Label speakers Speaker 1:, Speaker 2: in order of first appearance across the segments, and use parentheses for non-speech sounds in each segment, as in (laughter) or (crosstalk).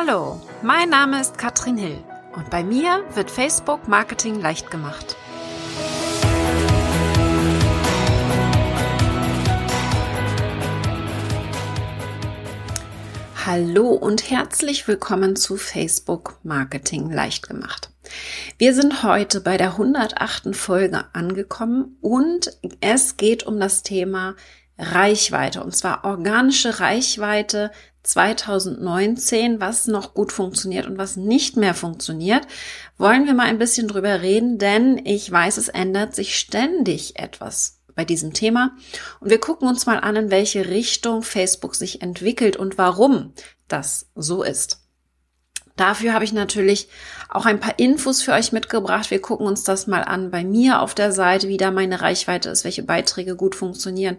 Speaker 1: Hallo, mein Name ist Katrin Hill und bei mir wird Facebook Marketing leicht gemacht. Hallo und herzlich willkommen zu Facebook Marketing leicht gemacht. Wir sind heute bei der 108. Folge angekommen und es geht um das Thema Reichweite und zwar organische Reichweite 2019, was noch gut funktioniert und was nicht mehr funktioniert, wollen wir mal ein bisschen drüber reden, denn ich weiß, es ändert sich ständig etwas bei diesem Thema und wir gucken uns mal an, in welche Richtung Facebook sich entwickelt und warum das so ist. Dafür habe ich natürlich auch ein paar Infos für euch mitgebracht. Wir gucken uns das mal an bei mir auf der Seite, wie da meine Reichweite ist, welche Beiträge gut funktionieren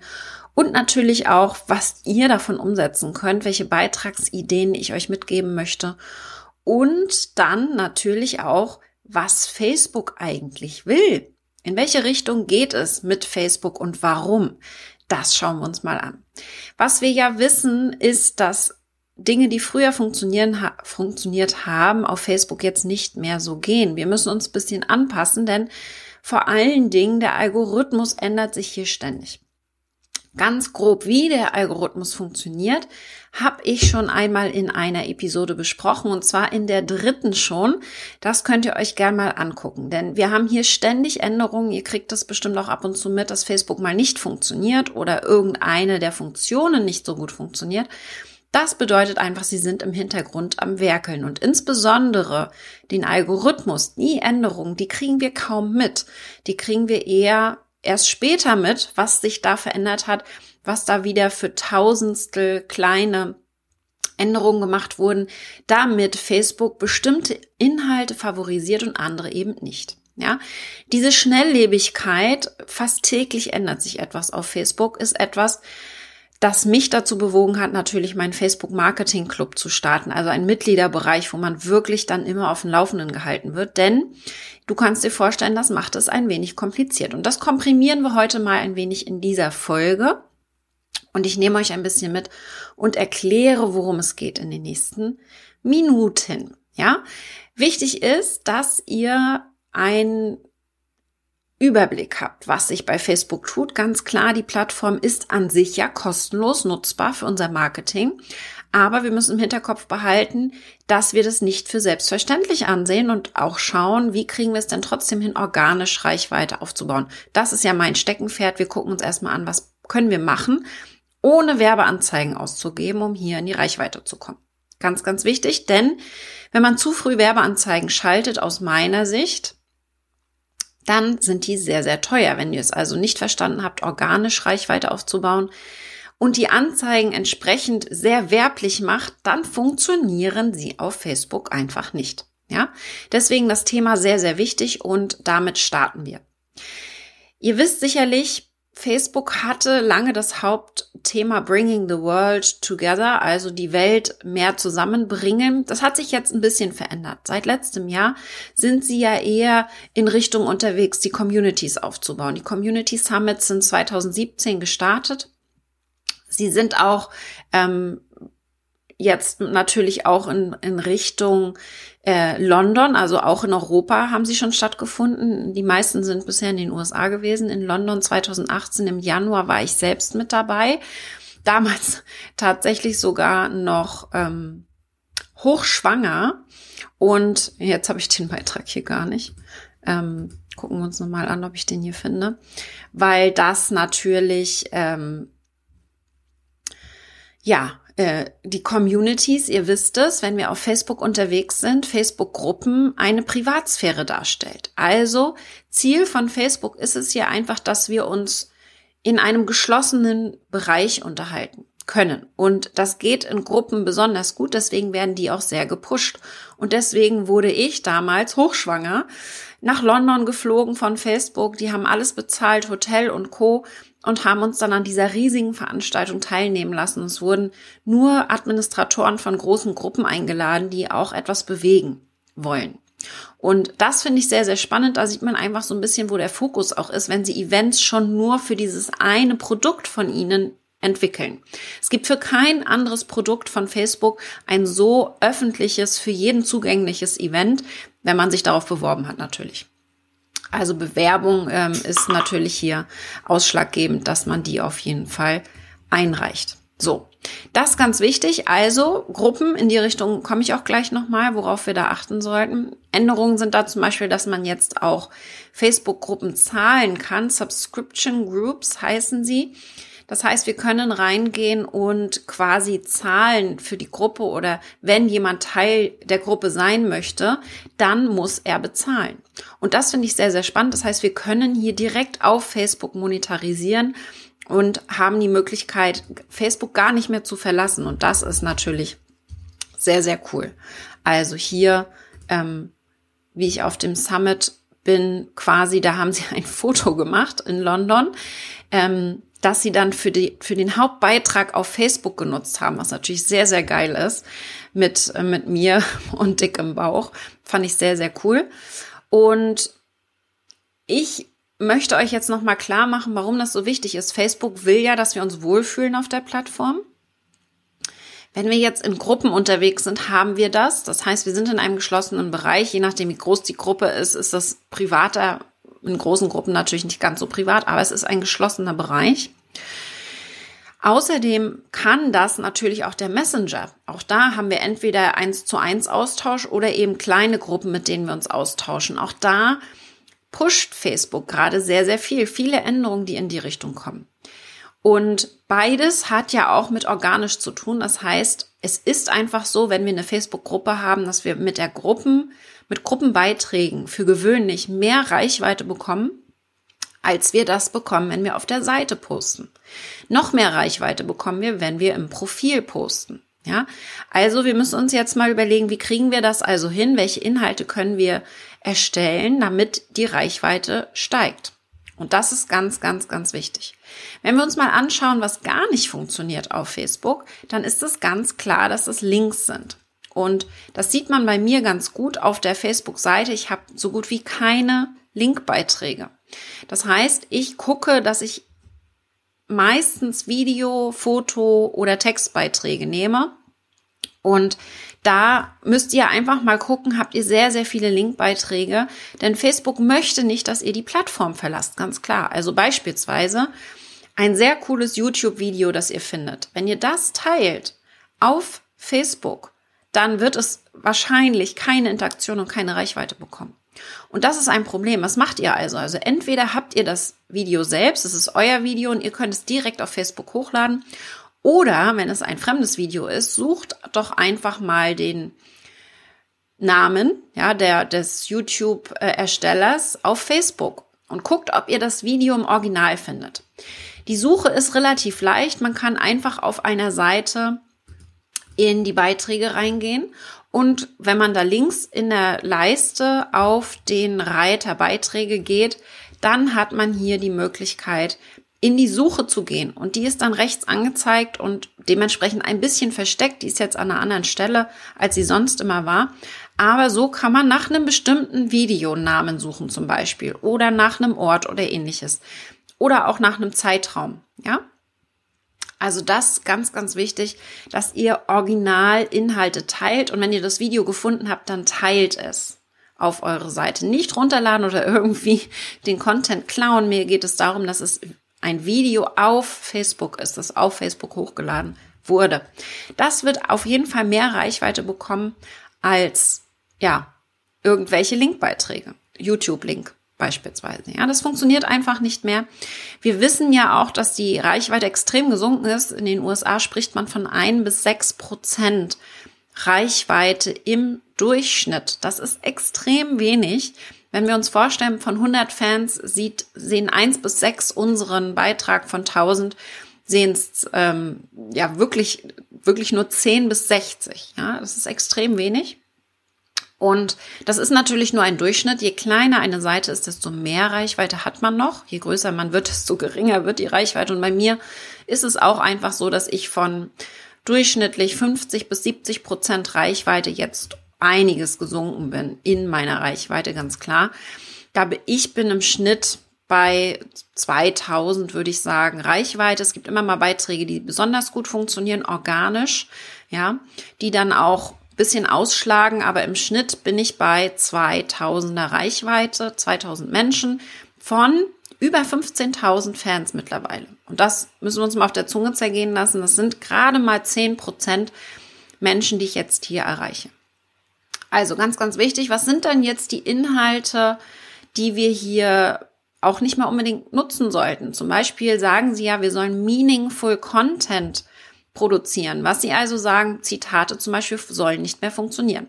Speaker 1: und natürlich auch, was ihr davon umsetzen könnt, welche Beitragsideen ich euch mitgeben möchte und dann natürlich auch, was Facebook eigentlich will. In welche Richtung geht es mit Facebook und warum? Das schauen wir uns mal an. Was wir ja wissen, ist, dass Dinge, die früher funktionieren, ha funktioniert haben, auf Facebook jetzt nicht mehr so gehen. Wir müssen uns ein bisschen anpassen, denn vor allen Dingen der Algorithmus ändert sich hier ständig. Ganz grob, wie der Algorithmus funktioniert, habe ich schon einmal in einer Episode besprochen und zwar in der dritten schon. Das könnt ihr euch gern mal angucken, denn wir haben hier ständig Änderungen. Ihr kriegt das bestimmt auch ab und zu mit, dass Facebook mal nicht funktioniert oder irgendeine der Funktionen nicht so gut funktioniert. Das bedeutet einfach, sie sind im Hintergrund am Werkeln und insbesondere den Algorithmus, die Änderungen, die kriegen wir kaum mit. Die kriegen wir eher erst später mit, was sich da verändert hat, was da wieder für tausendstel kleine Änderungen gemacht wurden, damit Facebook bestimmte Inhalte favorisiert und andere eben nicht. Ja, diese Schnelllebigkeit, fast täglich ändert sich etwas auf Facebook, ist etwas, das mich dazu bewogen hat, natürlich meinen Facebook Marketing Club zu starten, also ein Mitgliederbereich, wo man wirklich dann immer auf dem Laufenden gehalten wird, denn du kannst dir vorstellen, das macht es ein wenig kompliziert. Und das komprimieren wir heute mal ein wenig in dieser Folge. Und ich nehme euch ein bisschen mit und erkläre, worum es geht in den nächsten Minuten. Ja, wichtig ist, dass ihr ein Überblick habt, was sich bei Facebook tut. Ganz klar, die Plattform ist an sich ja kostenlos nutzbar für unser Marketing. Aber wir müssen im Hinterkopf behalten, dass wir das nicht für selbstverständlich ansehen und auch schauen, wie kriegen wir es denn trotzdem hin, organisch Reichweite aufzubauen. Das ist ja mein Steckenpferd. Wir gucken uns erstmal an, was können wir machen, ohne Werbeanzeigen auszugeben, um hier in die Reichweite zu kommen. Ganz, ganz wichtig, denn wenn man zu früh Werbeanzeigen schaltet, aus meiner Sicht, dann sind die sehr, sehr teuer. Wenn ihr es also nicht verstanden habt, organisch Reichweite aufzubauen und die Anzeigen entsprechend sehr werblich macht, dann funktionieren sie auf Facebook einfach nicht. Ja, deswegen das Thema sehr, sehr wichtig und damit starten wir. Ihr wisst sicherlich, Facebook hatte lange das Hauptthema Bringing the World Together, also die Welt mehr zusammenbringen. Das hat sich jetzt ein bisschen verändert. Seit letztem Jahr sind sie ja eher in Richtung unterwegs, die Communities aufzubauen. Die Community Summits sind 2017 gestartet. Sie sind auch ähm, jetzt natürlich auch in, in Richtung äh, London, also auch in Europa haben sie schon stattgefunden. Die meisten sind bisher in den USA gewesen. In London 2018 im Januar war ich selbst mit dabei. Damals (laughs) tatsächlich sogar noch ähm, hochschwanger. Und jetzt habe ich den Beitrag hier gar nicht. Ähm, gucken wir uns nochmal an, ob ich den hier finde. Weil das natürlich, ähm, ja, die Communities, ihr wisst es, wenn wir auf Facebook unterwegs sind, Facebook-Gruppen eine Privatsphäre darstellt. Also Ziel von Facebook ist es hier einfach, dass wir uns in einem geschlossenen Bereich unterhalten können. Und das geht in Gruppen besonders gut, deswegen werden die auch sehr gepusht. Und deswegen wurde ich damals hochschwanger nach London geflogen von Facebook. Die haben alles bezahlt, Hotel und Co und haben uns dann an dieser riesigen Veranstaltung teilnehmen lassen. Es wurden nur Administratoren von großen Gruppen eingeladen, die auch etwas bewegen wollen. Und das finde ich sehr, sehr spannend. Da sieht man einfach so ein bisschen, wo der Fokus auch ist, wenn sie Events schon nur für dieses eine Produkt von ihnen entwickeln. Es gibt für kein anderes Produkt von Facebook ein so öffentliches, für jeden zugängliches Event, wenn man sich darauf beworben hat natürlich. Also Bewerbung ähm, ist natürlich hier ausschlaggebend, dass man die auf jeden Fall einreicht. So, das ganz wichtig. Also Gruppen in die Richtung komme ich auch gleich nochmal, worauf wir da achten sollten. Änderungen sind da zum Beispiel, dass man jetzt auch Facebook-Gruppen zahlen kann. Subscription Groups heißen sie. Das heißt, wir können reingehen und quasi zahlen für die Gruppe oder wenn jemand Teil der Gruppe sein möchte, dann muss er bezahlen. Und das finde ich sehr, sehr spannend. Das heißt, wir können hier direkt auf Facebook monetarisieren und haben die Möglichkeit, Facebook gar nicht mehr zu verlassen. Und das ist natürlich sehr, sehr cool. Also hier, ähm, wie ich auf dem Summit bin, quasi, da haben sie (laughs) ein Foto gemacht in London. Ähm, dass sie dann für, die, für den Hauptbeitrag auf Facebook genutzt haben, was natürlich sehr, sehr geil ist, mit, äh, mit mir (laughs) und dick im Bauch. Fand ich sehr, sehr cool. Und ich möchte euch jetzt nochmal klar machen, warum das so wichtig ist. Facebook will ja, dass wir uns wohlfühlen auf der Plattform. Wenn wir jetzt in Gruppen unterwegs sind, haben wir das. Das heißt, wir sind in einem geschlossenen Bereich. Je nachdem, wie groß die Gruppe ist, ist das privater in großen Gruppen natürlich nicht ganz so privat, aber es ist ein geschlossener Bereich. Außerdem kann das natürlich auch der Messenger. Auch da haben wir entweder eins zu eins Austausch oder eben kleine Gruppen, mit denen wir uns austauschen. Auch da pusht Facebook gerade sehr, sehr viel. Viele Änderungen, die in die Richtung kommen. Und beides hat ja auch mit organisch zu tun. Das heißt, es ist einfach so, wenn wir eine Facebook-Gruppe haben, dass wir mit der Gruppen mit Gruppenbeiträgen für gewöhnlich mehr Reichweite bekommen, als wir das bekommen, wenn wir auf der Seite posten. Noch mehr Reichweite bekommen wir, wenn wir im Profil posten. Ja, also wir müssen uns jetzt mal überlegen, wie kriegen wir das also hin? Welche Inhalte können wir erstellen, damit die Reichweite steigt? Und das ist ganz, ganz, ganz wichtig. Wenn wir uns mal anschauen, was gar nicht funktioniert auf Facebook, dann ist es ganz klar, dass es Links sind. Und das sieht man bei mir ganz gut auf der Facebook-Seite. Ich habe so gut wie keine Linkbeiträge. Das heißt, ich gucke, dass ich meistens Video, Foto oder Textbeiträge nehme. Und da müsst ihr einfach mal gucken, habt ihr sehr, sehr viele Linkbeiträge. Denn Facebook möchte nicht, dass ihr die Plattform verlasst, ganz klar. Also beispielsweise ein sehr cooles YouTube-Video, das ihr findet. Wenn ihr das teilt auf Facebook, dann wird es wahrscheinlich keine Interaktion und keine Reichweite bekommen. Und das ist ein Problem. Was macht ihr also? Also entweder habt ihr das Video selbst, es ist euer Video und ihr könnt es direkt auf Facebook hochladen. Oder wenn es ein fremdes Video ist, sucht doch einfach mal den Namen, ja, der, des YouTube-Erstellers auf Facebook und guckt, ob ihr das Video im Original findet. Die Suche ist relativ leicht. Man kann einfach auf einer Seite in die Beiträge reingehen. Und wenn man da links in der Leiste auf den Reiter Beiträge geht, dann hat man hier die Möglichkeit, in die Suche zu gehen. Und die ist dann rechts angezeigt und dementsprechend ein bisschen versteckt. Die ist jetzt an einer anderen Stelle, als sie sonst immer war. Aber so kann man nach einem bestimmten Videonamen suchen zum Beispiel oder nach einem Ort oder ähnliches. Oder auch nach einem Zeitraum. Ja, also das ganz, ganz wichtig, dass ihr Originalinhalte teilt und wenn ihr das Video gefunden habt, dann teilt es auf eure Seite. Nicht runterladen oder (laughs) irgendwie den Content klauen. Mir geht es darum, dass es ein Video auf Facebook ist, das auf Facebook hochgeladen wurde. Das wird auf jeden Fall mehr Reichweite bekommen als, ja, irgendwelche Linkbeiträge. YouTube-Link beispielsweise. Ja, das funktioniert einfach nicht mehr. Wir wissen ja auch, dass die Reichweite extrem gesunken ist. In den USA spricht man von ein bis sechs Prozent Reichweite im Durchschnitt. Das ist extrem wenig. Wenn wir uns vorstellen, von 100 Fans sieht, sehen eins bis sechs unseren Beitrag von 1000, sehen es ähm, ja wirklich, wirklich nur 10 bis 60. Ja, das ist extrem wenig. Und das ist natürlich nur ein Durchschnitt. Je kleiner eine Seite ist, desto mehr Reichweite hat man noch. Je größer man wird, (laughs) desto geringer wird die Reichweite. Und bei mir ist es auch einfach so, dass ich von durchschnittlich 50 bis 70 Prozent Reichweite jetzt einiges gesunken bin in meiner Reichweite, ganz klar. Ich bin im Schnitt bei 2000 würde ich sagen Reichweite. Es gibt immer mal Beiträge, die besonders gut funktionieren, organisch, ja, die dann auch bisschen ausschlagen, aber im Schnitt bin ich bei 2000er Reichweite, 2000 Menschen von über 15.000 Fans mittlerweile. Und das müssen wir uns mal auf der Zunge zergehen lassen. Das sind gerade mal 10 Prozent Menschen, die ich jetzt hier erreiche. Also ganz, ganz wichtig, was sind denn jetzt die Inhalte, die wir hier auch nicht mal unbedingt nutzen sollten? Zum Beispiel sagen sie ja, wir sollen meaningful Content produzieren. Was sie also sagen, Zitate zum Beispiel sollen nicht mehr funktionieren.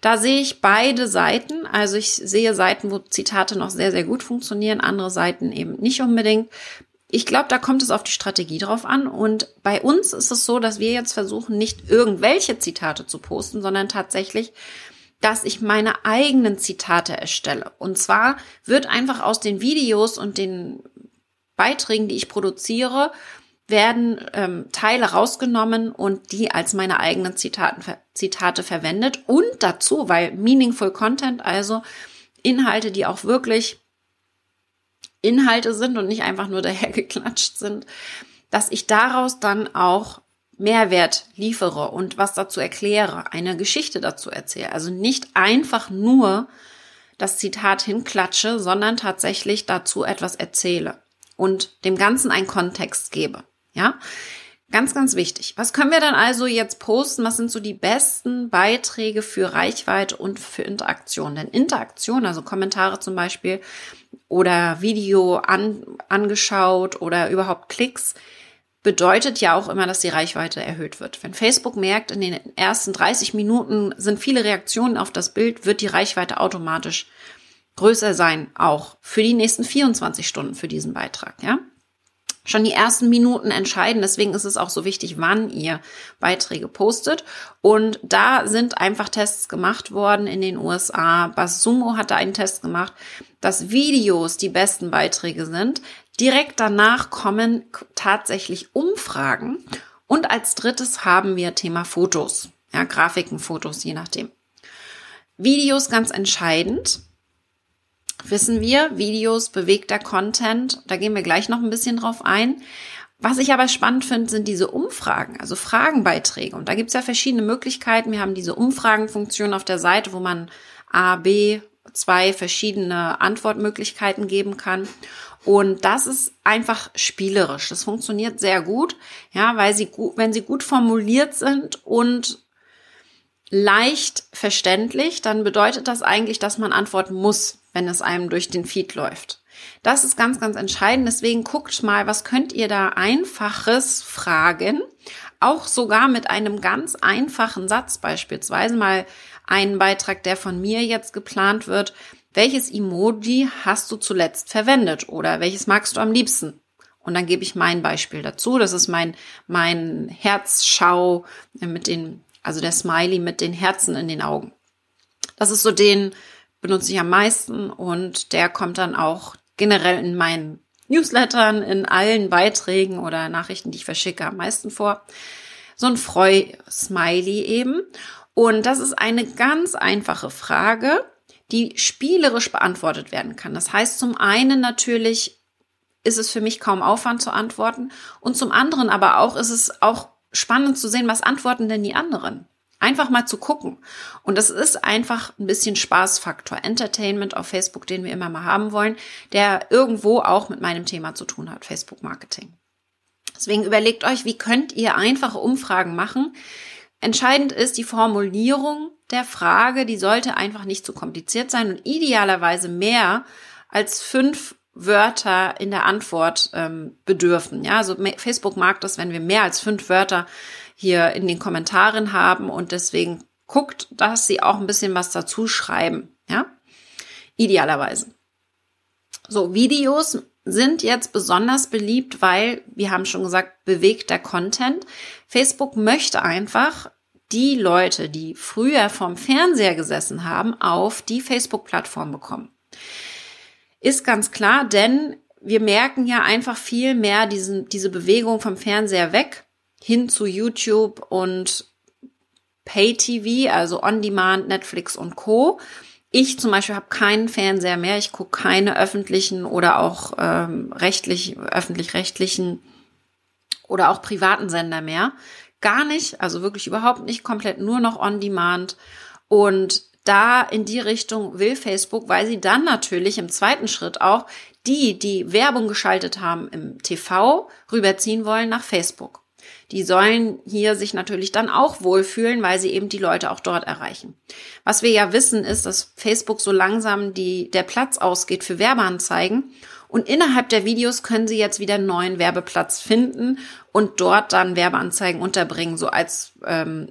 Speaker 1: Da sehe ich beide Seiten. Also ich sehe Seiten, wo Zitate noch sehr, sehr gut funktionieren, andere Seiten eben nicht unbedingt. Ich glaube, da kommt es auf die Strategie drauf an. Und bei uns ist es so, dass wir jetzt versuchen, nicht irgendwelche Zitate zu posten, sondern tatsächlich, dass ich meine eigenen Zitate erstelle. Und zwar wird einfach aus den Videos und den Beiträgen, die ich produziere, werden ähm, Teile rausgenommen und die als meine eigenen Zitaten, Zitate verwendet und dazu, weil meaningful Content, also Inhalte, die auch wirklich Inhalte sind und nicht einfach nur (laughs) dahergeklatscht sind, dass ich daraus dann auch Mehrwert liefere und was dazu erkläre, eine Geschichte dazu erzähle. Also nicht einfach nur das Zitat hinklatsche, sondern tatsächlich dazu etwas erzähle und dem Ganzen einen Kontext gebe. Ja, ganz, ganz wichtig. Was können wir dann also jetzt posten? Was sind so die besten Beiträge für Reichweite und für Interaktion? Denn Interaktion, also Kommentare zum Beispiel oder Video an, angeschaut oder überhaupt Klicks, bedeutet ja auch immer, dass die Reichweite erhöht wird. Wenn Facebook merkt, in den ersten 30 Minuten sind viele Reaktionen auf das Bild, wird die Reichweite automatisch größer sein, auch für die nächsten 24 Stunden für diesen Beitrag, ja? schon die ersten Minuten entscheiden. Deswegen ist es auch so wichtig, wann ihr Beiträge postet. Und da sind einfach Tests gemacht worden in den USA. Basumo hat da einen Test gemacht, dass Videos die besten Beiträge sind. Direkt danach kommen tatsächlich Umfragen. Und als drittes haben wir Thema Fotos. Ja, Grafiken, Fotos, je nachdem. Videos ganz entscheidend wissen wir, Videos, bewegter Content, da gehen wir gleich noch ein bisschen drauf ein. Was ich aber spannend finde, sind diese Umfragen, also Fragenbeiträge. Und da gibt es ja verschiedene Möglichkeiten. Wir haben diese Umfragenfunktion auf der Seite, wo man A, B, zwei verschiedene Antwortmöglichkeiten geben kann. Und das ist einfach spielerisch. Das funktioniert sehr gut, ja, weil sie gut, wenn sie gut formuliert sind und leicht verständlich, dann bedeutet das eigentlich, dass man antworten muss wenn es einem durch den Feed läuft. Das ist ganz, ganz entscheidend. Deswegen guckt mal, was könnt ihr da einfaches fragen? Auch sogar mit einem ganz einfachen Satz beispielsweise mal einen Beitrag, der von mir jetzt geplant wird. Welches Emoji hast du zuletzt verwendet oder welches magst du am liebsten? Und dann gebe ich mein Beispiel dazu. Das ist mein, mein Herzschau mit den, also der Smiley mit den Herzen in den Augen. Das ist so den, benutze ich am meisten und der kommt dann auch generell in meinen Newslettern, in allen Beiträgen oder Nachrichten, die ich verschicke, am meisten vor. So ein Freu-Smiley eben. Und das ist eine ganz einfache Frage, die spielerisch beantwortet werden kann. Das heißt, zum einen natürlich ist es für mich kaum Aufwand zu antworten und zum anderen aber auch ist es auch spannend zu sehen, was antworten denn die anderen. Einfach mal zu gucken. Und das ist einfach ein bisschen Spaßfaktor, Entertainment auf Facebook, den wir immer mal haben wollen, der irgendwo auch mit meinem Thema zu tun hat, Facebook Marketing. Deswegen überlegt euch, wie könnt ihr einfache Umfragen machen. Entscheidend ist die Formulierung der Frage, die sollte einfach nicht zu kompliziert sein und idealerweise mehr als fünf Wörter in der Antwort ähm, bedürfen. Ja, also Facebook mag das, wenn wir mehr als fünf Wörter hier in den Kommentaren haben und deswegen guckt, dass sie auch ein bisschen was dazu schreiben, ja? Idealerweise. So, Videos sind jetzt besonders beliebt, weil, wir haben schon gesagt, bewegt der Content. Facebook möchte einfach die Leute, die früher vom Fernseher gesessen haben, auf die Facebook-Plattform bekommen. Ist ganz klar, denn wir merken ja einfach viel mehr diesen, diese Bewegung vom Fernseher weg hin zu YouTube und Pay-TV, also On-Demand, Netflix und Co. Ich zum Beispiel habe keinen Fernseher mehr. Ich gucke keine öffentlichen oder auch ähm, rechtlich, öffentlich-rechtlichen oder auch privaten Sender mehr. Gar nicht, also wirklich überhaupt nicht, komplett nur noch on demand. Und da in die Richtung will Facebook, weil sie dann natürlich im zweiten Schritt auch die, die Werbung geschaltet haben im TV, rüberziehen wollen nach Facebook. Die sollen hier sich natürlich dann auch wohlfühlen, weil sie eben die Leute auch dort erreichen. Was wir ja wissen, ist, dass Facebook so langsam die, der Platz ausgeht für Werbeanzeigen und innerhalb der Videos können Sie jetzt wieder einen neuen Werbeplatz finden und dort dann Werbeanzeigen unterbringen, so als ähm,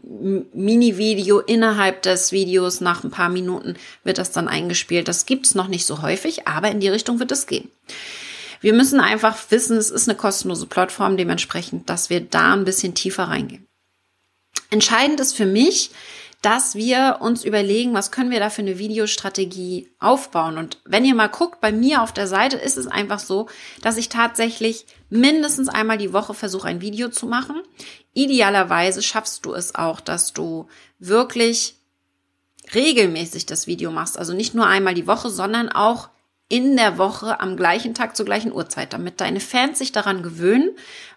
Speaker 1: Mini-Video innerhalb des Videos. Nach ein paar Minuten wird das dann eingespielt. Das gibt's noch nicht so häufig, aber in die Richtung wird es gehen. Wir müssen einfach wissen, es ist eine kostenlose Plattform, dementsprechend, dass wir da ein bisschen tiefer reingehen. Entscheidend ist für mich, dass wir uns überlegen, was können wir da für eine Videostrategie aufbauen. Und wenn ihr mal guckt, bei mir auf der Seite ist es einfach so, dass ich tatsächlich mindestens einmal die Woche versuche, ein Video zu machen. Idealerweise schaffst du es auch, dass du wirklich regelmäßig das Video machst. Also nicht nur einmal die Woche, sondern auch in der Woche am gleichen Tag zur gleichen Uhrzeit, damit deine Fans sich daran gewöhnen,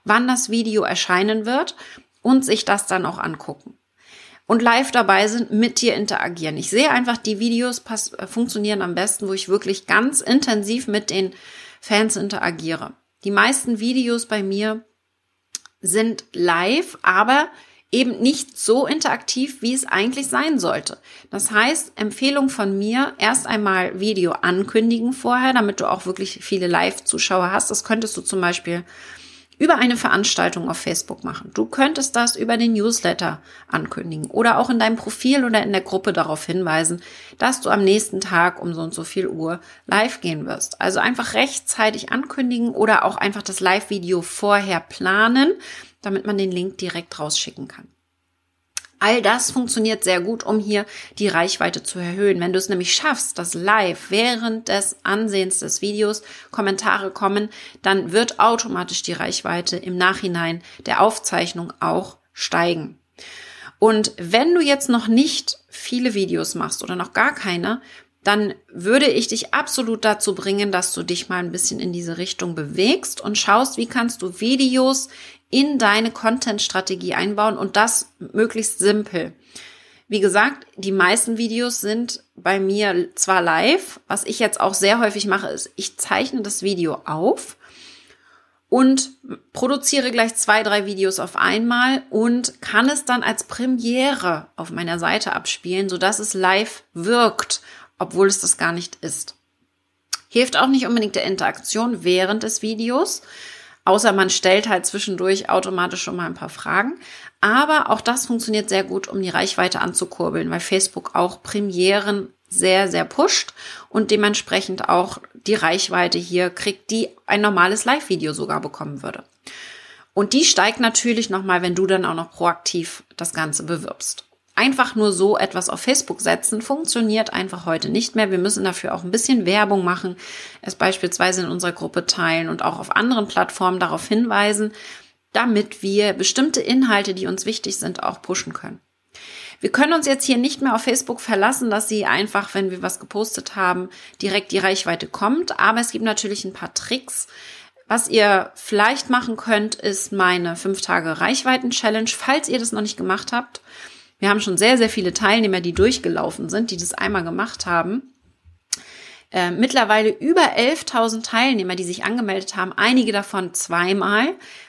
Speaker 1: wann das Video erscheinen wird und sich das dann auch angucken und live dabei sind, mit dir interagieren. Ich sehe einfach, die Videos pass äh, funktionieren am besten, wo ich wirklich ganz intensiv mit den Fans interagiere. Die meisten Videos bei mir sind live, aber eben nicht so interaktiv, wie es eigentlich sein sollte. Das heißt, Empfehlung von mir, erst einmal Video ankündigen vorher, damit du auch wirklich viele Live-Zuschauer hast. Das könntest du zum Beispiel über eine Veranstaltung auf Facebook machen. Du könntest das über den Newsletter ankündigen oder auch in deinem Profil oder in der Gruppe darauf hinweisen, dass du am nächsten Tag um so und so viel Uhr live gehen wirst. Also einfach rechtzeitig ankündigen oder auch einfach das Live-Video vorher planen, damit man den Link direkt rausschicken kann. All das funktioniert sehr gut, um hier die Reichweite zu erhöhen. Wenn du es nämlich schaffst, dass live während des Ansehens des Videos Kommentare kommen, dann wird automatisch die Reichweite im Nachhinein der Aufzeichnung auch steigen. Und wenn du jetzt noch nicht viele Videos machst oder noch gar keine, dann würde ich dich absolut dazu bringen, dass du dich mal ein bisschen in diese Richtung bewegst und schaust, wie kannst du Videos in deine Content-Strategie einbauen und das möglichst simpel. Wie gesagt, die meisten Videos sind bei mir zwar live, was ich jetzt auch sehr häufig mache, ist, ich zeichne das Video auf und produziere gleich zwei, drei Videos auf einmal und kann es dann als Premiere auf meiner Seite abspielen, sodass es live wirkt, obwohl es das gar nicht ist. Hilft auch nicht unbedingt der Interaktion während des Videos, Außer man stellt halt zwischendurch automatisch schon mal ein paar Fragen. Aber auch das funktioniert sehr gut, um die Reichweite anzukurbeln, weil Facebook auch Premieren sehr, sehr pusht und dementsprechend auch die Reichweite hier kriegt, die ein normales Live-Video sogar bekommen würde. Und die steigt natürlich nochmal, wenn du dann auch noch proaktiv das Ganze bewirbst. Einfach nur so etwas auf Facebook setzen funktioniert einfach heute nicht mehr. Wir müssen dafür auch ein bisschen Werbung machen, es beispielsweise in unserer Gruppe teilen und auch auf anderen Plattformen darauf hinweisen, damit wir bestimmte Inhalte, die uns wichtig sind, auch pushen können. Wir können uns jetzt hier nicht mehr auf Facebook verlassen, dass sie einfach, wenn wir was gepostet haben, direkt die Reichweite kommt. Aber es gibt natürlich ein paar Tricks. Was ihr vielleicht machen könnt, ist meine 5 Tage Reichweiten Challenge, falls ihr das noch nicht gemacht habt. Wir haben schon sehr, sehr viele Teilnehmer, die durchgelaufen sind, die das einmal gemacht haben. Äh, mittlerweile über 11.000 Teilnehmer, die sich angemeldet haben, einige davon zweimal,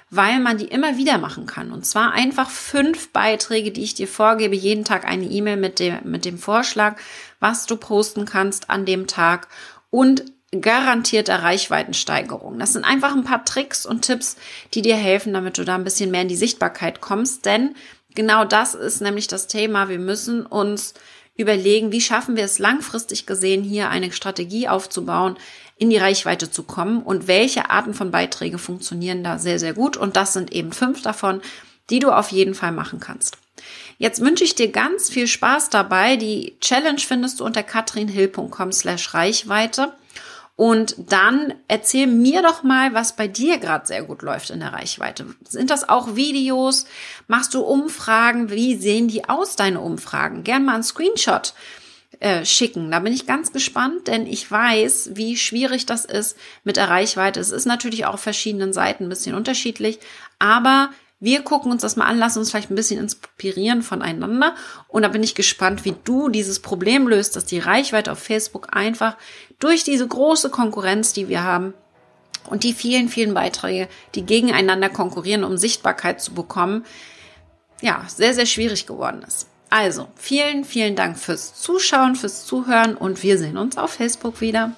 Speaker 1: weil man die immer wieder machen kann. Und zwar einfach fünf Beiträge, die ich dir vorgebe, jeden Tag eine E-Mail mit dem, mit dem Vorschlag, was du posten kannst an dem Tag und garantierte Reichweitensteigerung. Das sind einfach ein paar Tricks und Tipps, die dir helfen, damit du da ein bisschen mehr in die Sichtbarkeit kommst, denn Genau das ist nämlich das Thema. Wir müssen uns überlegen, wie schaffen wir es langfristig gesehen, hier eine Strategie aufzubauen, in die Reichweite zu kommen und welche Arten von Beiträge funktionieren da sehr, sehr gut. Und das sind eben fünf davon, die du auf jeden Fall machen kannst. Jetzt wünsche ich dir ganz viel Spaß dabei. Die Challenge findest du unter katrinhill.com slash Reichweite. Und dann erzähl mir doch mal, was bei dir gerade sehr gut läuft in der Reichweite. Sind das auch Videos? Machst du Umfragen? Wie sehen die aus, deine Umfragen? Gern mal ein Screenshot äh, schicken. Da bin ich ganz gespannt, denn ich weiß, wie schwierig das ist mit der Reichweite. Es ist natürlich auch auf verschiedenen Seiten ein bisschen unterschiedlich, aber wir gucken uns das mal an, lassen uns vielleicht ein bisschen inspirieren voneinander. Und da bin ich gespannt, wie du dieses Problem löst, dass die Reichweite auf Facebook einfach durch diese große Konkurrenz, die wir haben, und die vielen, vielen Beiträge, die gegeneinander konkurrieren, um Sichtbarkeit zu bekommen, ja, sehr, sehr schwierig geworden ist. Also, vielen, vielen Dank fürs Zuschauen, fürs Zuhören und wir sehen uns auf Facebook wieder.